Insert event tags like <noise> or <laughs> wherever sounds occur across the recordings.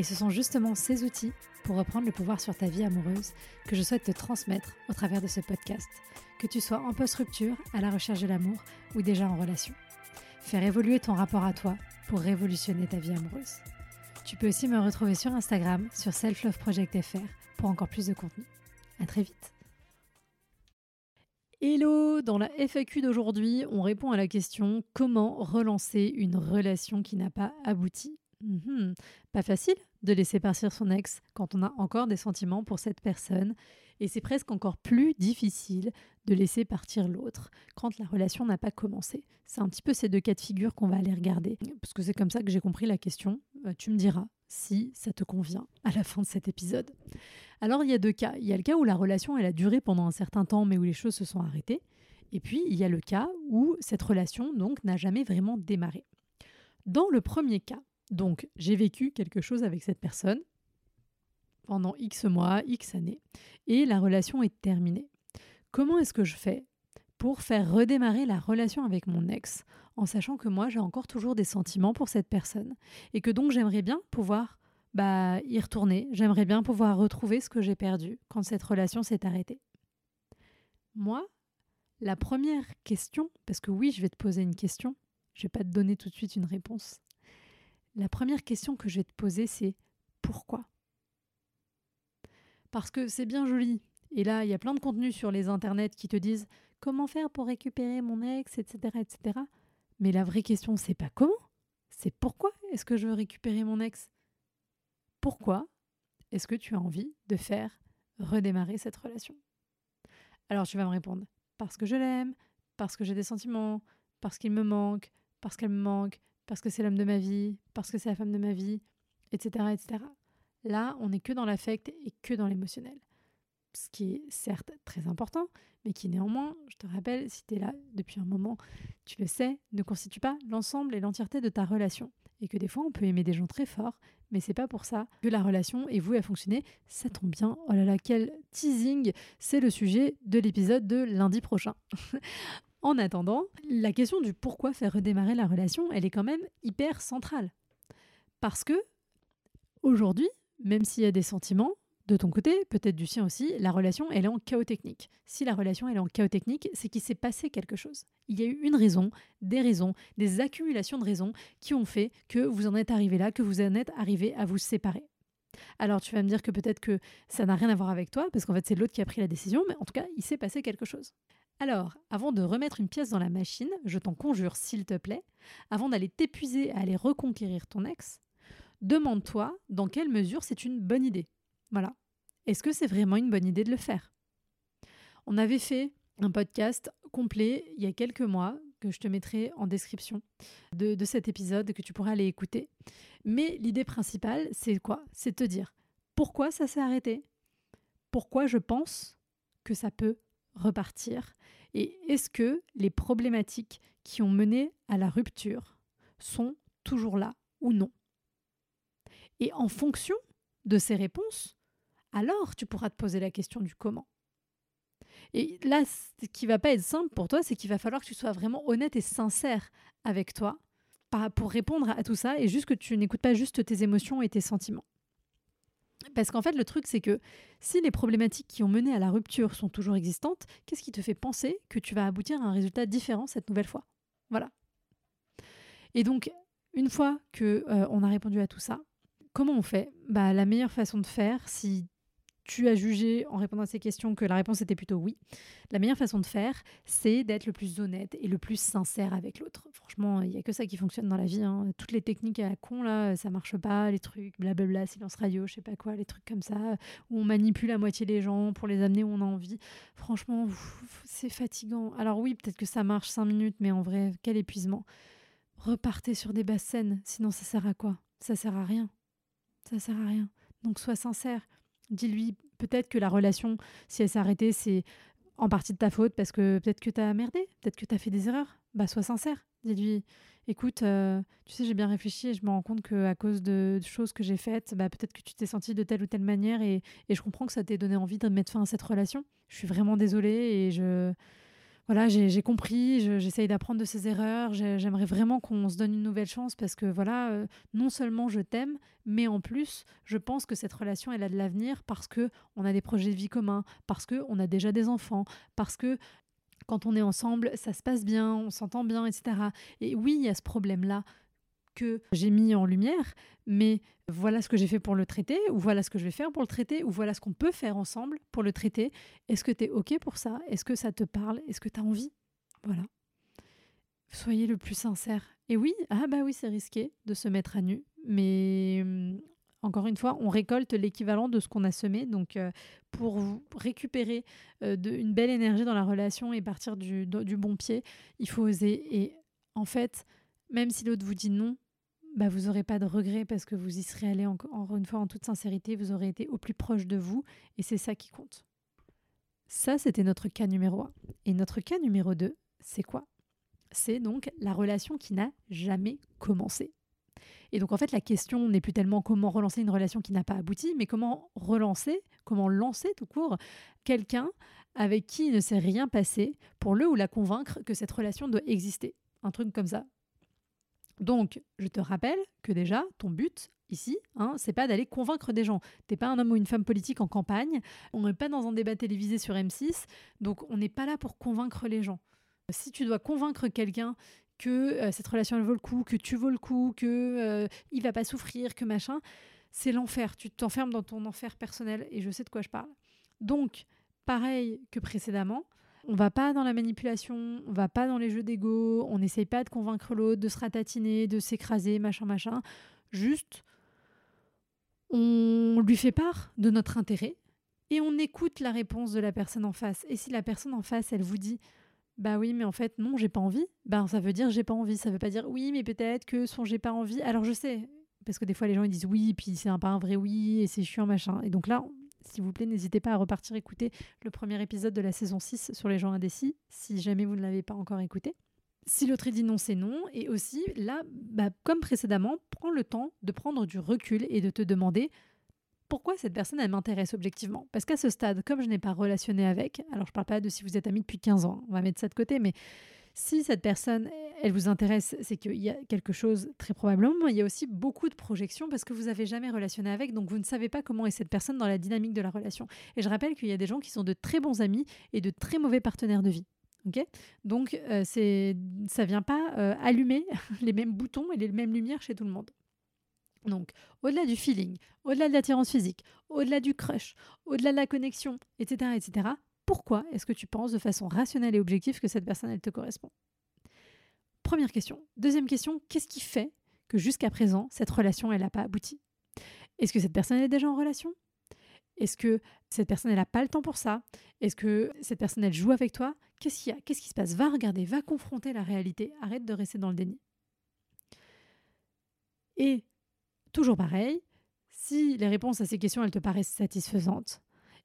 Et ce sont justement ces outils pour reprendre le pouvoir sur ta vie amoureuse que je souhaite te transmettre au travers de ce podcast, que tu sois en post-rupture, à la recherche de l'amour ou déjà en relation. Faire évoluer ton rapport à toi pour révolutionner ta vie amoureuse. Tu peux aussi me retrouver sur Instagram, sur selfloveproject.fr pour encore plus de contenu. À très vite. Hello, dans la FAQ d'aujourd'hui, on répond à la question comment relancer une relation qui n'a pas abouti? Mhm. Pas facile de laisser partir son ex quand on a encore des sentiments pour cette personne. Et c'est presque encore plus difficile de laisser partir l'autre quand la relation n'a pas commencé. C'est un petit peu ces deux cas de figure qu'on va aller regarder. Parce que c'est comme ça que j'ai compris la question. Euh, tu me diras si ça te convient à la fin de cet épisode. Alors il y a deux cas. Il y a le cas où la relation elle a duré pendant un certain temps mais où les choses se sont arrêtées. Et puis il y a le cas où cette relation donc n'a jamais vraiment démarré. Dans le premier cas, donc, j'ai vécu quelque chose avec cette personne pendant X mois, X années, et la relation est terminée. Comment est-ce que je fais pour faire redémarrer la relation avec mon ex en sachant que moi j'ai encore toujours des sentiments pour cette personne et que donc j'aimerais bien pouvoir bah, y retourner, j'aimerais bien pouvoir retrouver ce que j'ai perdu quand cette relation s'est arrêtée. Moi, la première question, parce que oui, je vais te poser une question, je vais pas te donner tout de suite une réponse. La première question que je vais te poser, c'est pourquoi? Parce que c'est bien joli. Et là, il y a plein de contenus sur les internets qui te disent comment faire pour récupérer mon ex, etc., etc. Mais la vraie question, c'est pas comment, c'est pourquoi est-ce que je veux récupérer mon ex? Pourquoi est-ce que tu as envie de faire redémarrer cette relation? Alors tu vas me répondre parce que je l'aime, parce que j'ai des sentiments, parce qu'il me manque, parce qu'elle me manque, parce que c'est l'homme de ma vie, parce que c'est la femme de ma vie, etc. etc. Là, on n'est que dans l'affect et que dans l'émotionnel. Ce qui est certes très important, mais qui néanmoins, je te rappelle, si tu es là depuis un moment, tu le sais, ne constitue pas l'ensemble et l'entièreté de ta relation. Et que des fois, on peut aimer des gens très forts, mais c'est pas pour ça que la relation est vouée à fonctionner. Ça tombe bien. Oh là là, quel teasing C'est le sujet de l'épisode de lundi prochain. <laughs> En attendant, la question du pourquoi faire redémarrer la relation, elle est quand même hyper centrale. Parce que, aujourd'hui, même s'il y a des sentiments, de ton côté, peut-être du sien aussi, la relation, elle est en chaos technique. Si la relation, elle est en chaos technique, c'est qu'il s'est passé quelque chose. Il y a eu une raison, des raisons, des accumulations de raisons qui ont fait que vous en êtes arrivé là, que vous en êtes arrivé à vous séparer. Alors tu vas me dire que peut-être que ça n'a rien à voir avec toi, parce qu'en fait c'est l'autre qui a pris la décision, mais en tout cas, il s'est passé quelque chose. Alors, avant de remettre une pièce dans la machine, je t'en conjure, s'il te plaît, avant d'aller t'épuiser à aller reconquérir ton ex, demande-toi dans quelle mesure c'est une bonne idée. Voilà. Est-ce que c'est vraiment une bonne idée de le faire? On avait fait un podcast complet il y a quelques mois que je te mettrai en description de, cet épisode que tu pourras aller écouter. Mais l'idée principale, c'est quoi? C'est te dire pourquoi ça s'est arrêté? Pourquoi je pense que ça peut repartir Et est-ce que les problématiques qui ont mené à la rupture sont toujours là ou non? Et en fonction de ces réponses, alors tu pourras te poser la question du comment. Et là, ce qui va pas être simple pour toi, c'est qu'il va falloir que tu sois vraiment honnête et sincère avec toi pour répondre à tout ça et juste que tu n'écoutes pas juste tes émotions et tes sentiments. Parce qu'en fait, le truc, c'est que si les problématiques qui ont mené à la rupture sont toujours existantes, qu'est-ce qui te fait penser que tu vas aboutir à un résultat différent cette nouvelle fois? Voilà. Et donc, une fois que euh, on a répondu à tout ça, comment on fait? Bah, la meilleure façon de faire, si tu as jugé en répondant à ces questions que la réponse était plutôt oui, la meilleure façon de faire, c'est d'être le plus honnête et le plus sincère avec l'autre. Franchement, il n'y a que ça qui fonctionne dans la vie. Hein. Toutes les techniques à la con, là, ça marche pas, les trucs, blablabla, silence radio, je sais pas quoi, les trucs comme ça, où on manipule à moitié les gens pour les amener où on a envie. Franchement, c'est fatigant. Alors oui, peut-être que ça marche cinq minutes, mais en vrai, quel épuisement. Repartez sur des basses scènes, sinon ça sert à quoi? Ça sert à rien. Ça sert à rien. Donc sois sincère Dis-lui peut-être que la relation, si elle s'est arrêtée, c'est en partie de ta faute parce que peut-être que tu as merdé, peut-être que tu as fait des erreurs. Bah, sois sincère. Dis-lui, écoute, euh, tu sais, j'ai bien réfléchi et je me rends compte qu'à cause de choses que j'ai faites, bah, peut-être que tu t'es senti de telle ou telle manière et, et je comprends que ça t'ait donné envie de mettre fin à cette relation. Je suis vraiment désolée et je, voilà, j'ai compris, j'essaye d'apprendre de ces erreurs. J'aimerais vraiment qu'on se donne une nouvelle chance parce que voilà, euh, non seulement je t'aime, mais en plus, je pense que cette relation, elle a de l'avenir parce que on a des projets de vie communs, parce que on a déjà des enfants, parce que quand on est ensemble, ça se passe bien, on s'entend bien, etc. Et oui, il y a ce problème-là que j'ai mis en lumière, mais voilà ce que j'ai fait pour le traiter, ou voilà ce que je vais faire pour le traiter, ou voilà ce qu'on peut faire ensemble pour le traiter. Est-ce que tu es OK pour ça? Est-ce que ça te parle? Est-ce que tu as envie? Voilà. Soyez le plus sincère. Et oui, ah bah oui, c'est risqué de se mettre à nu, mais hum, encore une fois, on récolte l'équivalent de ce qu'on a semé. Donc, euh, pour récupérer euh, une belle énergie dans la relation et partir du, du bon pied, il faut oser. Et en fait, même si l'autre vous dit non, bah vous n'aurez pas de regret parce que vous y serez allé encore une fois en toute sincérité, vous aurez été au plus proche de vous et c'est ça qui compte. Ça, c'était notre cas numéro 1. Et notre cas numéro 2, c'est quoi? C'est donc la relation qui n'a jamais commencé. Et donc en fait, la question n'est plus tellement comment relancer une relation qui n'a pas abouti, mais comment relancer, comment lancer tout court quelqu'un avec qui il ne s'est rien passé pour le ou la convaincre que cette relation doit exister. Un truc comme ça. Donc, je te rappelle que déjà, ton but ici, hein, c'est pas d'aller convaincre des gens. T'es pas un homme ou une femme politique en campagne. On n'est pas dans un débat télévisé sur M6. Donc, on n'est pas là pour convaincre les gens. Si tu dois convaincre quelqu'un que euh, cette relation elle vaut le coup, que tu vaux le coup, que euh, il va pas souffrir, que machin, c'est l'enfer. Tu t'enfermes dans ton enfer personnel et je sais de quoi je parle. Donc, pareil que précédemment, on va pas dans la manipulation, on va pas dans les jeux d'ego, on n'essaye pas de convaincre l'autre, de se ratatiner, de s'écraser, machin, machin. Juste, on lui fait part de notre intérêt et on écoute la réponse de la personne en face. Et si la personne en face, elle vous dit bah oui, mais en fait, non, j'ai pas envie, ben ça veut dire j'ai pas envie. Ça veut pas dire oui, mais peut-être que son j'ai pas envie. Alors je sais, parce que des fois les gens ils disent oui, puis c'est un, pas un vrai oui, et c'est chiant, machin. Et donc là, s'il vous plaît, n'hésitez pas à repartir écouter le premier épisode de la saison 6 sur les gens indécis, si jamais vous ne l'avez pas encore écouté. Si l'autre dit non, c'est non. Et aussi, là, bah, comme précédemment, prends le temps de prendre du recul et de te demander pourquoi cette personne, elle m'intéresse objectivement. Parce qu'à ce stade, comme je n'ai pas relationné avec, alors je parle pas de si vous êtes amis depuis 15 ans, on va mettre ça de côté, mais si cette personne, elle vous intéresse, c'est qu'il y a quelque chose, très probablement. Il y a aussi beaucoup de projections parce que vous n'avez jamais relationné avec, donc vous ne savez pas comment est cette personne dans la dynamique de la relation. Et je rappelle qu'il y a des gens qui sont de très bons amis et de très mauvais partenaires de vie. ok? Donc, euh, c'est, ça vient pas euh, allumer <laughs> les mêmes boutons et les mêmes lumières chez tout le monde. Donc, au-delà du feeling, au-delà de l'attirance physique, au-delà du crush, au-delà de la connexion, etc., etc., pourquoi est-ce que tu penses de façon rationnelle et objective que cette personne, elle te correspond? Première question. Deuxième question, qu'est-ce qui fait que jusqu'à présent, cette relation, elle n'a pas abouti? Est-ce que cette personne est déjà en relation? Est-ce que cette personne, elle n'a pas le temps pour ça? Est-ce que cette personne, elle joue avec toi? Qu'est-ce qu'il y a? Qu'est-ce qui se passe? Va regarder, va confronter la réalité. Arrête de rester dans le déni. Et toujours pareil, si les réponses à ces questions, elles te paraissent satisfaisantes,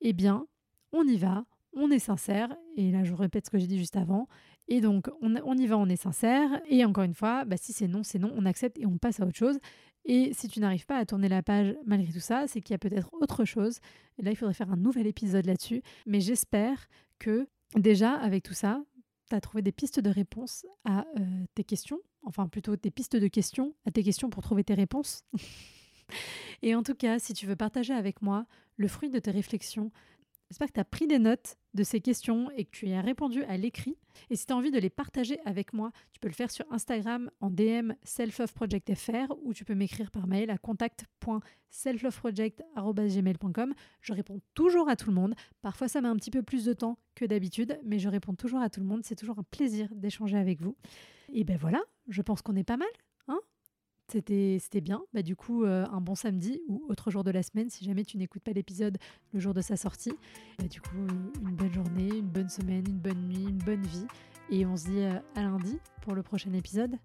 eh bien, on y va, on est sincère, et là je répète ce que j'ai dit juste avant, et donc on, y va, on est sincère, et encore une fois, bah, si c'est non, c'est non, on accepte et on passe à autre chose. Et si tu n'arrives pas à tourner la page malgré tout ça, c'est qu'il y a peut-être autre chose. Et là, il faudrait faire un nouvel épisode là-dessus. Mais j'espère que déjà, avec tout ça, tu as trouvé des pistes de réponse à euh, tes questions, enfin plutôt des pistes de questions à tes questions pour trouver tes réponses. <laughs> et en tout cas, si tu veux partager avec moi le fruit de tes réflexions, J'espère que tu as pris des notes de ces questions et que tu y as répondu à l'écrit. Et si tu as envie de les partager avec moi, tu peux le faire sur Instagram en DM selfloveprojectfr ou tu peux m'écrire par mail à contact.selfloveproject.gmail.com. Je réponds toujours à tout le monde. Parfois, ça met un petit peu plus de temps que d'habitude, mais je réponds toujours à tout le monde. C'est toujours un plaisir d'échanger avec vous. Et ben voilà, je pense qu'on est pas mal. C'était, bien. Bah, du coup, euh, un bon samedi ou autre jour de la semaine, si jamais tu n'écoutes pas l'épisode le jour de sa sortie. Bah, du coup, une bonne journée, une bonne semaine, une bonne nuit, une bonne vie. Et on se dit euh, à lundi pour le prochain épisode.